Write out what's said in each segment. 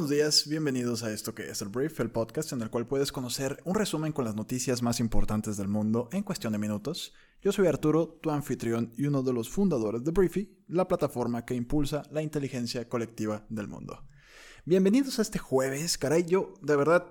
Buenos días, bienvenidos a esto que es el Brief, el podcast en el cual puedes conocer un resumen con las noticias más importantes del mundo en cuestión de minutos. Yo soy Arturo, tu anfitrión y uno de los fundadores de Briefy, la plataforma que impulsa la inteligencia colectiva del mundo. Bienvenidos a este jueves, caray, yo de verdad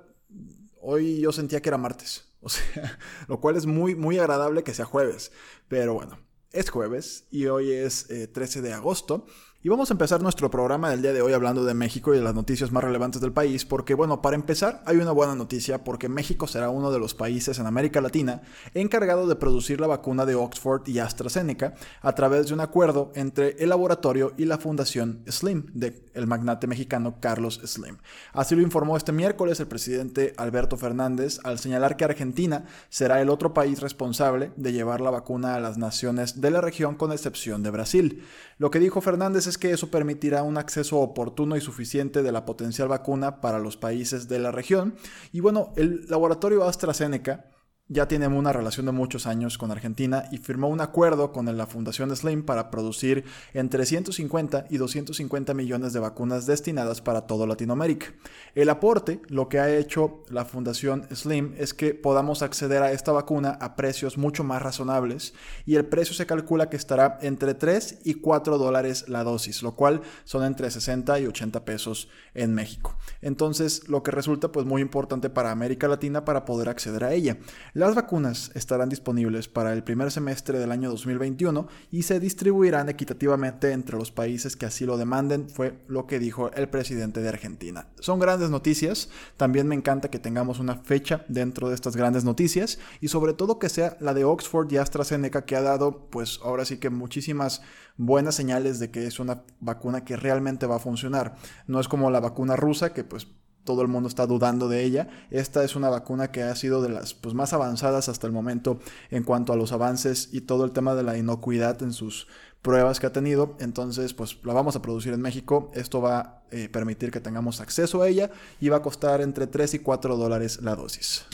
hoy yo sentía que era martes, o sea, lo cual es muy muy agradable que sea jueves, pero bueno, es jueves y hoy es 13 eh, de agosto y vamos a empezar nuestro programa del día de hoy hablando de México y de las noticias más relevantes del país, porque bueno, para empezar hay una buena noticia porque México será uno de los países en América Latina encargado de producir la vacuna de Oxford y AstraZeneca a través de un acuerdo entre el laboratorio y la fundación Slim de el magnate mexicano Carlos Slim. Así lo informó este miércoles el presidente Alberto Fernández al señalar que Argentina será el otro país responsable de llevar la vacuna a las naciones de la región con excepción de Brasil. Lo que dijo Fernández es que eso permitirá un acceso oportuno y suficiente de la potencial vacuna para los países de la región. Y bueno, el laboratorio AstraZeneca ya tiene una relación de muchos años con Argentina y firmó un acuerdo con la Fundación Slim para producir entre 150 y 250 millones de vacunas destinadas para toda Latinoamérica. El aporte, lo que ha hecho la Fundación Slim es que podamos acceder a esta vacuna a precios mucho más razonables y el precio se calcula que estará entre 3 y 4 dólares la dosis, lo cual son entre 60 y 80 pesos en México. Entonces, lo que resulta pues muy importante para América Latina para poder acceder a ella. Las vacunas estarán disponibles para el primer semestre del año 2021 y se distribuirán equitativamente entre los países que así lo demanden, fue lo que dijo el presidente de Argentina. Son grandes noticias, también me encanta que tengamos una fecha dentro de estas grandes noticias y sobre todo que sea la de Oxford y AstraZeneca que ha dado pues ahora sí que muchísimas buenas señales de que es una vacuna que realmente va a funcionar. No es como la vacuna rusa que pues todo el mundo está dudando de ella. Esta es una vacuna que ha sido de las pues, más avanzadas hasta el momento en cuanto a los avances y todo el tema de la inocuidad en sus pruebas que ha tenido. Entonces, pues la vamos a producir en México. Esto va a eh, permitir que tengamos acceso a ella y va a costar entre 3 y 4 dólares la dosis.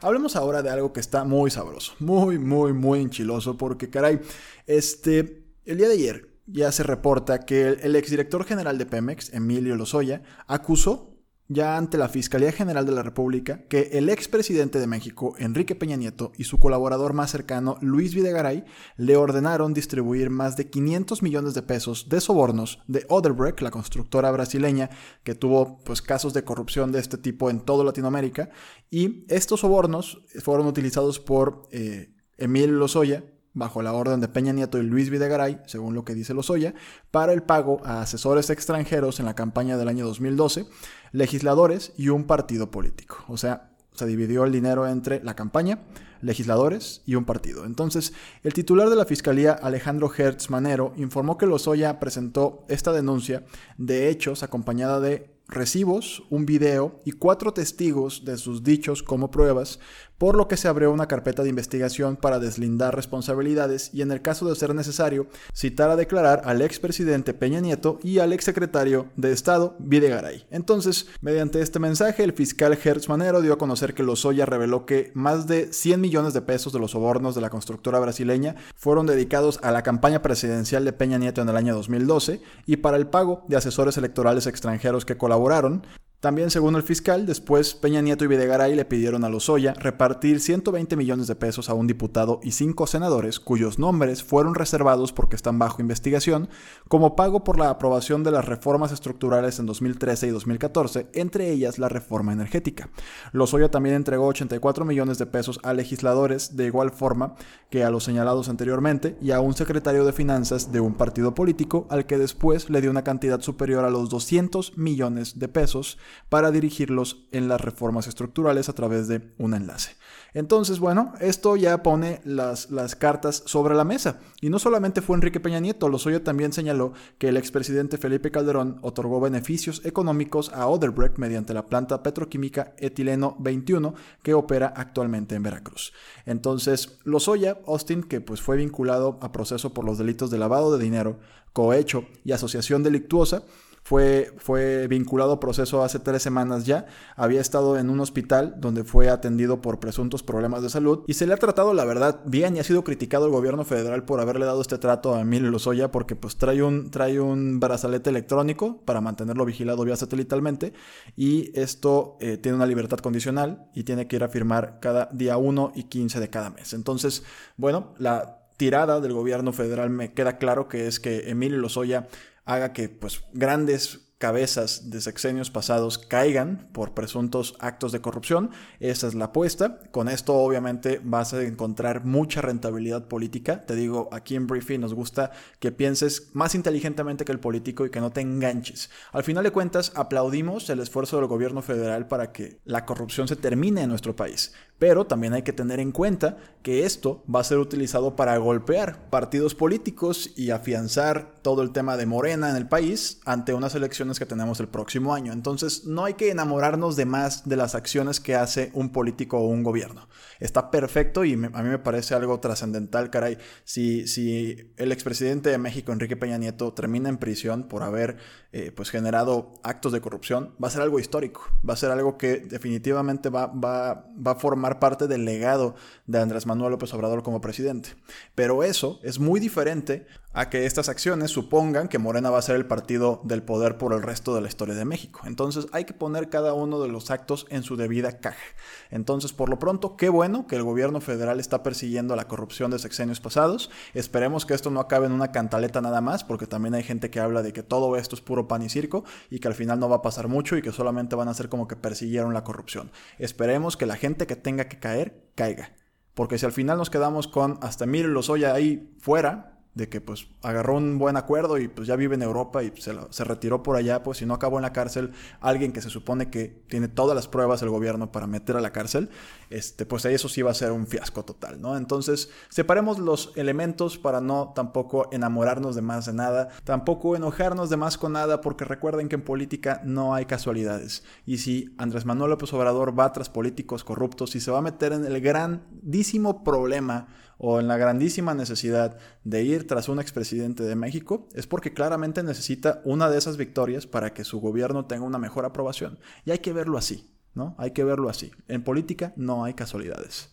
Hablemos ahora de algo que está muy sabroso, muy, muy, muy enchiloso, porque caray, este, el día de ayer ya se reporta que el, exdirector general de Pemex, Emilio Lozoya, acusó ya ante la Fiscalía General de la República que el expresidente de México, Enrique Peña Nieto, y su colaborador más cercano, Luis Videgaray, le ordenaron distribuir más de 500 millones de pesos de sobornos de Odebrecht, la constructora brasileña que tuvo pues, casos de corrupción de este tipo en toda Latinoamérica, y estos sobornos fueron utilizados por eh, Emilio Lozoya, bajo la orden de Peña Nieto y Luis Videgaray, según lo que dice Lozoya, para el pago a asesores extranjeros en la campaña del año 2012, legisladores y un partido político. O sea, se dividió el dinero entre la campaña, legisladores y un partido. Entonces, el titular de la Fiscalía, Alejandro Hertz Manero, informó que Lozoya presentó esta denuncia de hechos acompañada de recibos, un video y cuatro testigos de sus dichos como pruebas por lo que se abrió una carpeta de investigación para deslindar responsabilidades y en el caso de ser necesario, citar a declarar al expresidente Peña Nieto y al exsecretario de Estado Videgaray. Entonces, mediante este mensaje, el fiscal Hertz Manero dio a conocer que Lozoya reveló que más de 100 millones de pesos de los sobornos de la constructora brasileña fueron dedicados a la campaña presidencial de Peña Nieto en el año 2012 y para el pago de asesores electorales extranjeros que colaboraron, colaboraron también, según el fiscal, después Peña Nieto y Videgaray le pidieron a Lozoya repartir 120 millones de pesos a un diputado y cinco senadores cuyos nombres fueron reservados porque están bajo investigación como pago por la aprobación de las reformas estructurales en 2013 y 2014, entre ellas la reforma energética. Lozoya también entregó 84 millones de pesos a legisladores de igual forma que a los señalados anteriormente y a un secretario de finanzas de un partido político al que después le dio una cantidad superior a los 200 millones de pesos para dirigirlos en las reformas estructurales a través de un enlace. Entonces, bueno, esto ya pone las, las cartas sobre la mesa. Y no solamente fue Enrique Peña Nieto, Lozoya también señaló que el expresidente Felipe Calderón otorgó beneficios económicos a Odebrecht mediante la planta petroquímica Etileno 21 que opera actualmente en Veracruz. Entonces, Lozoya, Austin, que pues fue vinculado a proceso por los delitos de lavado de dinero, cohecho y asociación delictuosa, fue, fue vinculado a proceso hace tres semanas ya. Había estado en un hospital donde fue atendido por presuntos problemas de salud y se le ha tratado, la verdad, bien y ha sido criticado el gobierno federal por haberle dado este trato a Emilio Lozoya porque pues trae un, trae un brazalete electrónico para mantenerlo vigilado vía satelitalmente y esto eh, tiene una libertad condicional y tiene que ir a firmar cada día 1 y 15 de cada mes. Entonces, bueno, la tirada del gobierno federal me queda claro que es que Emilio Lozoya haga que pues grandes cabezas de sexenios pasados caigan por presuntos actos de corrupción. Esa es la apuesta. Con esto obviamente vas a encontrar mucha rentabilidad política. Te digo, aquí en Briefing nos gusta que pienses más inteligentemente que el político y que no te enganches. Al final de cuentas, aplaudimos el esfuerzo del gobierno federal para que la corrupción se termine en nuestro país. Pero también hay que tener en cuenta que esto va a ser utilizado para golpear partidos políticos y afianzar todo el tema de Morena en el país ante unas elecciones que tenemos el próximo año. Entonces no hay que enamorarnos de más de las acciones que hace un político o un gobierno. Está perfecto y a mí me parece algo trascendental, caray. Si, si el expresidente de México, Enrique Peña Nieto, termina en prisión por haber eh, pues generado actos de corrupción, va a ser algo histórico. Va a ser algo que definitivamente va, va, va a formar parte del legado de Andrés Manuel López Obrador como presidente. Pero eso es muy diferente a que estas acciones supongan que Morena va a ser el partido del poder por el resto de la historia de México. Entonces hay que poner cada uno de los actos en su debida caja. Entonces, por lo pronto, qué bueno que el gobierno federal está persiguiendo la corrupción de sexenios pasados. Esperemos que esto no acabe en una cantaleta nada más, porque también hay gente que habla de que todo esto es puro pan y circo y que al final no va a pasar mucho y que solamente van a ser como que persiguieron la corrupción. Esperemos que la gente que tenga que caer, caiga. Porque si al final nos quedamos con hasta mil los ahí fuera, de que pues agarró un buen acuerdo y pues ya vive en Europa y se, se, retiró por allá, pues si no acabó en la cárcel, alguien que se supone que tiene todas las pruebas el gobierno para meter a la cárcel, este, pues eso sí va a ser un fiasco total, ¿no? Entonces, separemos los elementos para no tampoco enamorarnos de más de nada, tampoco enojarnos de más con nada, porque recuerden que en política no hay casualidades. Y si Andrés Manuel López Obrador va tras políticos corruptos y se va a meter en el grandísimo problema o en la grandísima necesidad de ir tras un expresidente de México, es porque claramente necesita una de esas victorias para que su gobierno tenga una mejor aprobación. Y hay que verlo así, ¿no? Hay que verlo así. En política no hay casualidades.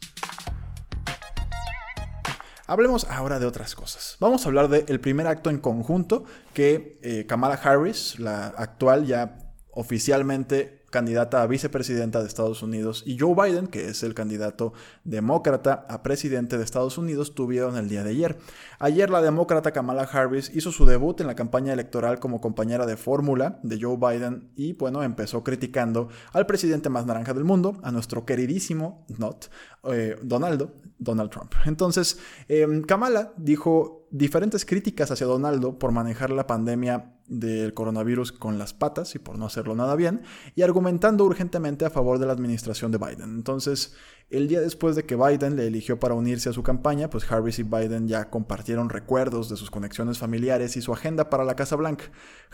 Hablemos ahora de otras cosas. Vamos a hablar del primer acto en conjunto que eh, Kamala Harris, la actual ya oficialmente candidata a vicepresidenta de Estados Unidos, y Joe Biden, que es el candidato demócrata a presidente de Estados Unidos, tuvieron el día de ayer. Ayer la demócrata Kamala Harris hizo su debut en la campaña electoral como compañera de fórmula de Joe Biden y bueno, empezó criticando al presidente más naranja del mundo, a nuestro queridísimo, not, eh, Donaldo, Donald Trump. Entonces, em, Kamala dijo diferentes críticas hacia Donaldo por manejar la pandemia del coronavirus con las patas y por no hacerlo nada bien, y argumentando urgentemente a favor de la administración de Biden. Entonces, el día después de que Biden le eligió para unirse a su campaña, pues Harris y Biden ya compartieron recuerdos de sus conexiones familiares y su agenda para la Casa Blanca.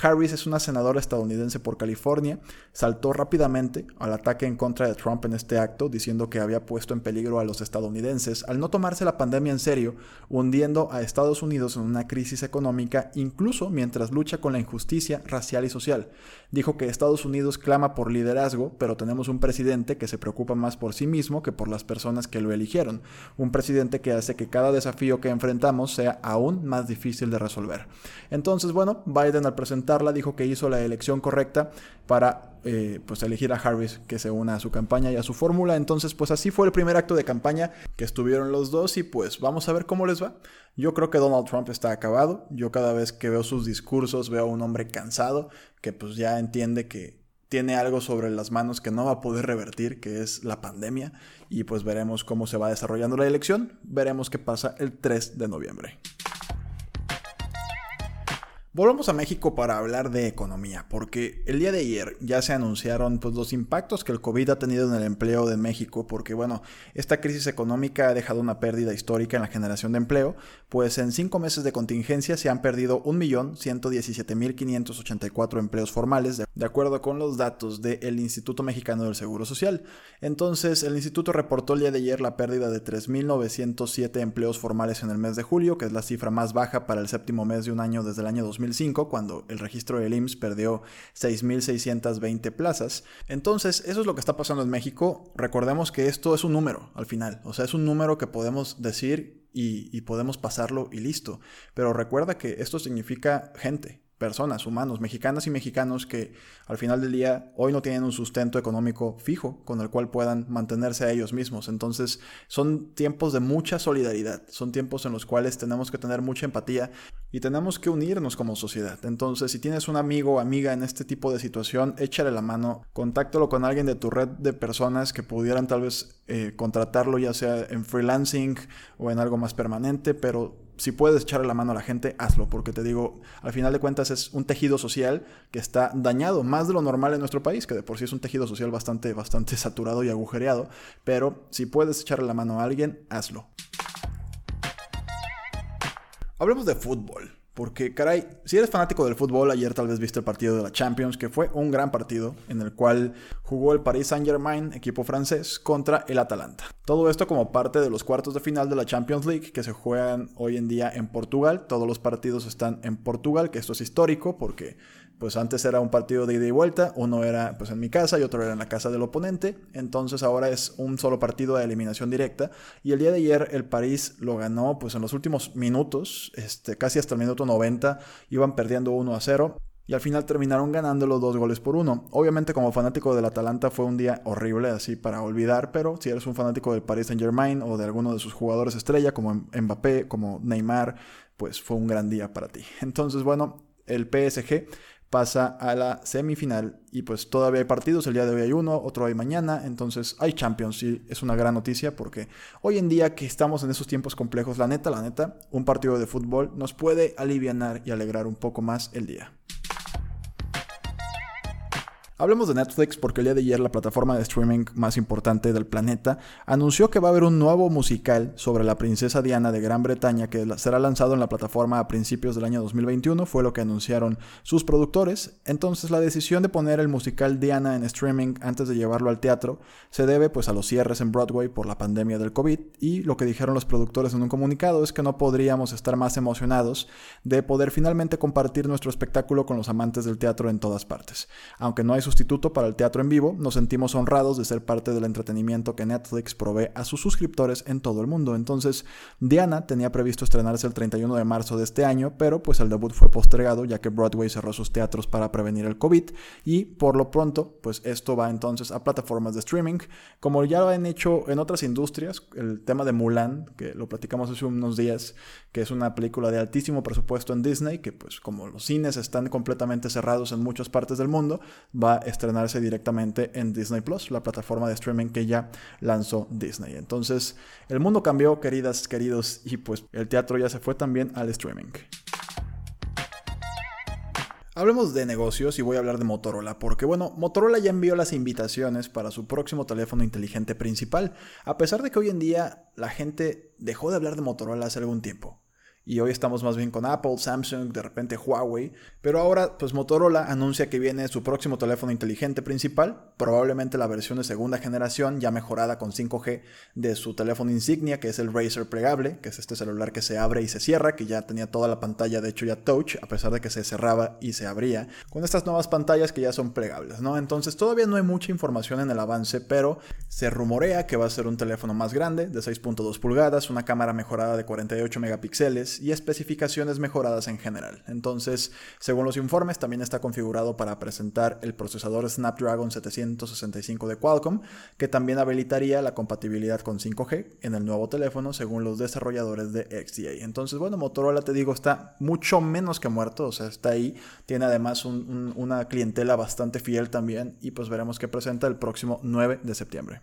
Harris es una senadora estadounidense por California, saltó rápidamente al ataque en contra de Trump en este acto, diciendo que había puesto en peligro a los estadounidenses al no tomarse la pandemia en serio, hundiendo a Estados Unidos en una crisis económica, incluso mientras lucha con la injusticia racial y social. Dijo que Estados Unidos clama por liderazgo, pero tenemos un presidente que se preocupa más por sí mismo que por las personas que lo eligieron. Un presidente que hace que cada desafío que enfrentamos sea aún más difícil de resolver. Entonces, bueno, Biden al presentarla dijo que hizo la elección correcta para eh, pues elegir a Harris que se una a su campaña y a su fórmula. Entonces, pues así fue el primer acto de campaña que estuvieron los dos y pues vamos a ver cómo les va. Yo creo que Donald Trump está acabado. Yo cada vez que veo sus discursos veo a un hombre cansado que pues ya entiende que tiene algo sobre las manos que no va a poder revertir, que es la pandemia, y pues veremos cómo se va desarrollando la elección, veremos qué pasa el 3 de noviembre. Volvamos a México para hablar de economía, porque el día de ayer ya se anunciaron pues, los impactos que el COVID ha tenido en el empleo de México, porque bueno, esta crisis económica ha dejado una pérdida histórica en la generación de empleo, pues en cinco meses de contingencia se han perdido 1.117.584 empleos formales, de acuerdo con los datos del Instituto Mexicano del Seguro Social. Entonces, el instituto reportó el día de ayer la pérdida de 3.907 empleos formales en el mes de julio, que es la cifra más baja para el séptimo mes de un año desde el año 2000 cuando el registro del IMSS perdió 6.620 plazas. Entonces, eso es lo que está pasando en México. Recordemos que esto es un número al final, o sea, es un número que podemos decir y, y podemos pasarlo y listo. Pero recuerda que esto significa gente, personas, humanos, mexicanas y mexicanos que al final del día hoy no tienen un sustento económico fijo con el cual puedan mantenerse a ellos mismos. Entonces son tiempos de mucha solidaridad, son tiempos en los cuales tenemos que tener mucha empatía y tenemos que unirnos como sociedad. Entonces si tienes un amigo o amiga en este tipo de situación, échale la mano, contáctalo con alguien de tu red de personas que pudieran tal vez eh, contratarlo ya sea en freelancing o en algo más permanente, pero si puedes echarle la mano a la gente, hazlo, porque te digo, al final de cuentas es un tejido social que está dañado, más de lo normal en nuestro país, que de por sí es un tejido social bastante, bastante saturado y agujereado, pero si puedes echarle la mano a alguien, hazlo. Hablemos de fútbol. Porque, caray, si eres fanático del fútbol, ayer tal vez viste el partido de la Champions, que fue un gran partido en el cual jugó el Paris Saint-Germain, equipo francés, contra el Atalanta. Todo esto como parte de los cuartos de final de la Champions League, que se juegan hoy en día en Portugal. Todos los partidos están en Portugal, que esto es histórico porque pues antes era un partido de ida y vuelta, uno era pues en mi casa y otro era en la casa del oponente, entonces ahora es un solo partido de eliminación directa y el día de ayer el París lo ganó pues en los últimos minutos, este, casi hasta el minuto 90, iban perdiendo 1 a 0 y al final terminaron ganando los dos goles por uno. Obviamente como fanático del Atalanta fue un día horrible así para olvidar, pero si eres un fanático del Paris Saint Germain o de alguno de sus jugadores estrella como Mbappé, como Neymar, pues fue un gran día para ti. Entonces bueno, el PSG pasa a la semifinal y pues todavía hay partidos, el día de hoy hay uno, otro hay mañana, entonces hay Champions y es una gran noticia porque hoy en día que estamos en esos tiempos complejos, la neta, la neta, un partido de fútbol nos puede aliviar y alegrar un poco más el día. Hablemos de Netflix porque el día de ayer la plataforma de streaming más importante del planeta anunció que va a haber un nuevo musical sobre la princesa Diana de Gran Bretaña que será lanzado en la plataforma a principios del año 2021, fue lo que anunciaron sus productores. Entonces la decisión de poner el musical Diana en streaming antes de llevarlo al teatro se debe pues a los cierres en Broadway por la pandemia del COVID y lo que dijeron los productores en un comunicado es que no podríamos estar más emocionados de poder finalmente compartir nuestro espectáculo con los amantes del teatro en todas partes. Aunque no hay sustituto para el teatro en vivo, nos sentimos honrados de ser parte del entretenimiento que Netflix provee a sus suscriptores en todo el mundo. Entonces, Diana tenía previsto estrenarse el 31 de marzo de este año, pero pues el debut fue postergado ya que Broadway cerró sus teatros para prevenir el COVID y por lo pronto, pues esto va entonces a plataformas de streaming, como ya lo han hecho en otras industrias, el tema de Mulan, que lo platicamos hace unos días, que es una película de altísimo presupuesto en Disney, que pues como los cines están completamente cerrados en muchas partes del mundo, va estrenarse directamente en Disney Plus, la plataforma de streaming que ya lanzó Disney. Entonces, el mundo cambió, queridas, queridos, y pues el teatro ya se fue también al streaming. Hablemos de negocios y voy a hablar de Motorola, porque bueno, Motorola ya envió las invitaciones para su próximo teléfono inteligente principal, a pesar de que hoy en día la gente dejó de hablar de Motorola hace algún tiempo y hoy estamos más bien con Apple, Samsung, de repente Huawei, pero ahora pues Motorola anuncia que viene su próximo teléfono inteligente principal, probablemente la versión de segunda generación ya mejorada con 5G de su teléfono insignia que es el Razer plegable, que es este celular que se abre y se cierra, que ya tenía toda la pantalla de hecho ya touch, a pesar de que se cerraba y se abría, con estas nuevas pantallas que ya son plegables, ¿no? Entonces todavía no hay mucha información en el avance, pero se rumorea que va a ser un teléfono más grande, de 6.2 pulgadas, una cámara mejorada de 48 megapíxeles, y especificaciones mejoradas en general. Entonces, según los informes, también está configurado para presentar el procesador Snapdragon 765 de Qualcomm, que también habilitaría la compatibilidad con 5G en el nuevo teléfono, según los desarrolladores de XDA. Entonces, bueno, Motorola, te digo, está mucho menos que muerto, o sea, está ahí. Tiene además una clientela bastante fiel también, y pues veremos qué presenta el próximo 9 de septiembre.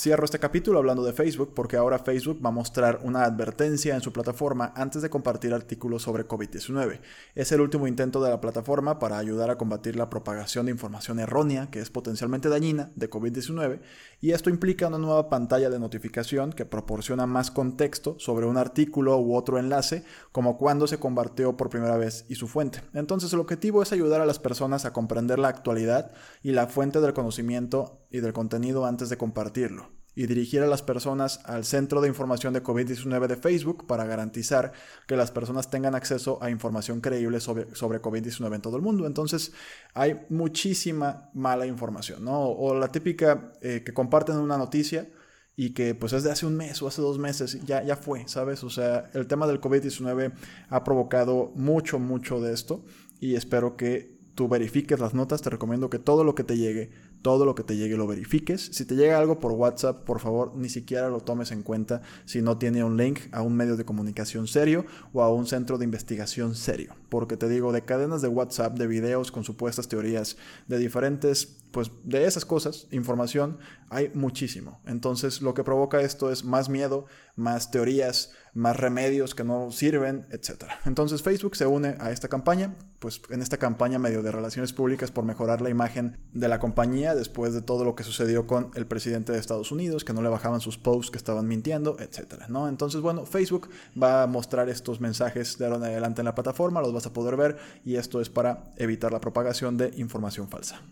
Cierro este capítulo hablando de Facebook porque ahora Facebook va a mostrar una advertencia en su plataforma antes de compartir artículos sobre COVID-19. Es el último intento de la plataforma para ayudar a combatir la propagación de información errónea que es potencialmente dañina de COVID-19 y esto implica una nueva pantalla de notificación que proporciona más contexto sobre un artículo u otro enlace como cuando se compartió por primera vez y su fuente. Entonces el objetivo es ayudar a las personas a comprender la actualidad y la fuente del conocimiento y del contenido antes de compartirlo y dirigir a las personas al Centro de Información de COVID-19 de Facebook para garantizar que las personas tengan acceso a información creíble sobre, sobre COVID-19 en todo el mundo. Entonces hay muchísima mala información, ¿no? O, la típica eh, que comparten una noticia y que pues es de hace un mes o hace dos meses, ya, ya fue, ¿sabes? O sea, el tema del COVID-19 ha provocado mucho, mucho de esto y espero que tú verifiques las notas, te recomiendo que todo lo que te llegue todo lo que te llegue lo verifiques. Si te llega algo por WhatsApp, por favor, ni siquiera lo tomes en cuenta si no tiene un link a un medio de comunicación serio o a un centro de investigación serio. Porque te digo, de cadenas de WhatsApp, de videos con supuestas teorías, de diferentes, pues de esas cosas, información, hay muchísimo. Entonces lo que provoca esto es más miedo, más teorías, más remedios que no sirven, etc. Entonces Facebook se une a esta campaña, pues en esta campaña medio de relaciones públicas por mejorar la imagen de la compañía después de todo lo que sucedió con el presidente de Estados Unidos, que no le bajaban sus posts, que estaban mintiendo, etc. ¿no? Entonces, bueno, Facebook va a mostrar estos mensajes de ahora en adelante en la plataforma, los vas a poder ver y esto es para evitar la propagación de información falsa.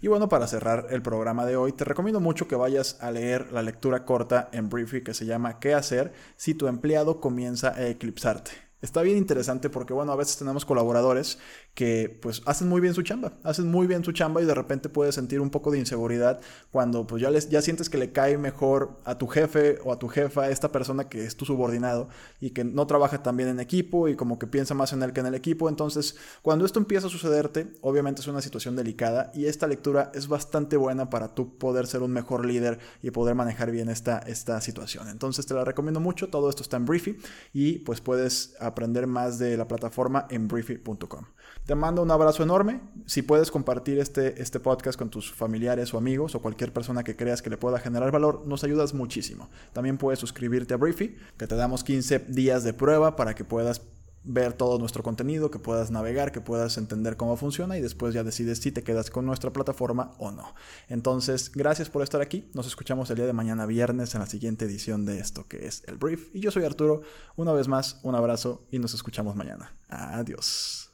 Y bueno, para cerrar el programa de hoy, te recomiendo mucho que vayas a leer la lectura corta en Briefy que se llama ¿Qué hacer si tu empleado comienza a eclipsarte? Está bien interesante porque, bueno, a veces tenemos colaboradores que pues hacen muy bien su chamba, hacen muy bien su chamba y de repente puedes sentir un poco de inseguridad cuando pues ya, les, ya sientes que le cae mejor a tu jefe o a tu jefa esta persona que es tu subordinado y que no trabaja tan bien en equipo y como que piensa más en él que en el equipo. Entonces, cuando esto empieza a sucederte, obviamente es una situación delicada y esta lectura es bastante buena para tú poder ser un mejor líder y poder manejar bien esta, esta situación. Entonces, te la recomiendo mucho, todo esto está en Briefy y pues puedes aprender más de la plataforma en briefy.com. Te mando un abrazo enorme. Si puedes compartir este, este podcast con tus familiares o amigos o cualquier persona que creas que le pueda generar valor, nos ayudas muchísimo. También puedes suscribirte a Briefy, que te damos 15 días de prueba para que puedas ver todo nuestro contenido, que puedas navegar, que puedas entender cómo funciona y después ya decides si te quedas con nuestra plataforma o no. Entonces, gracias por estar aquí. Nos escuchamos el día de mañana viernes en la siguiente edición de esto que es el brief. Y yo soy Arturo. Una vez más, un abrazo y nos escuchamos mañana. Adiós.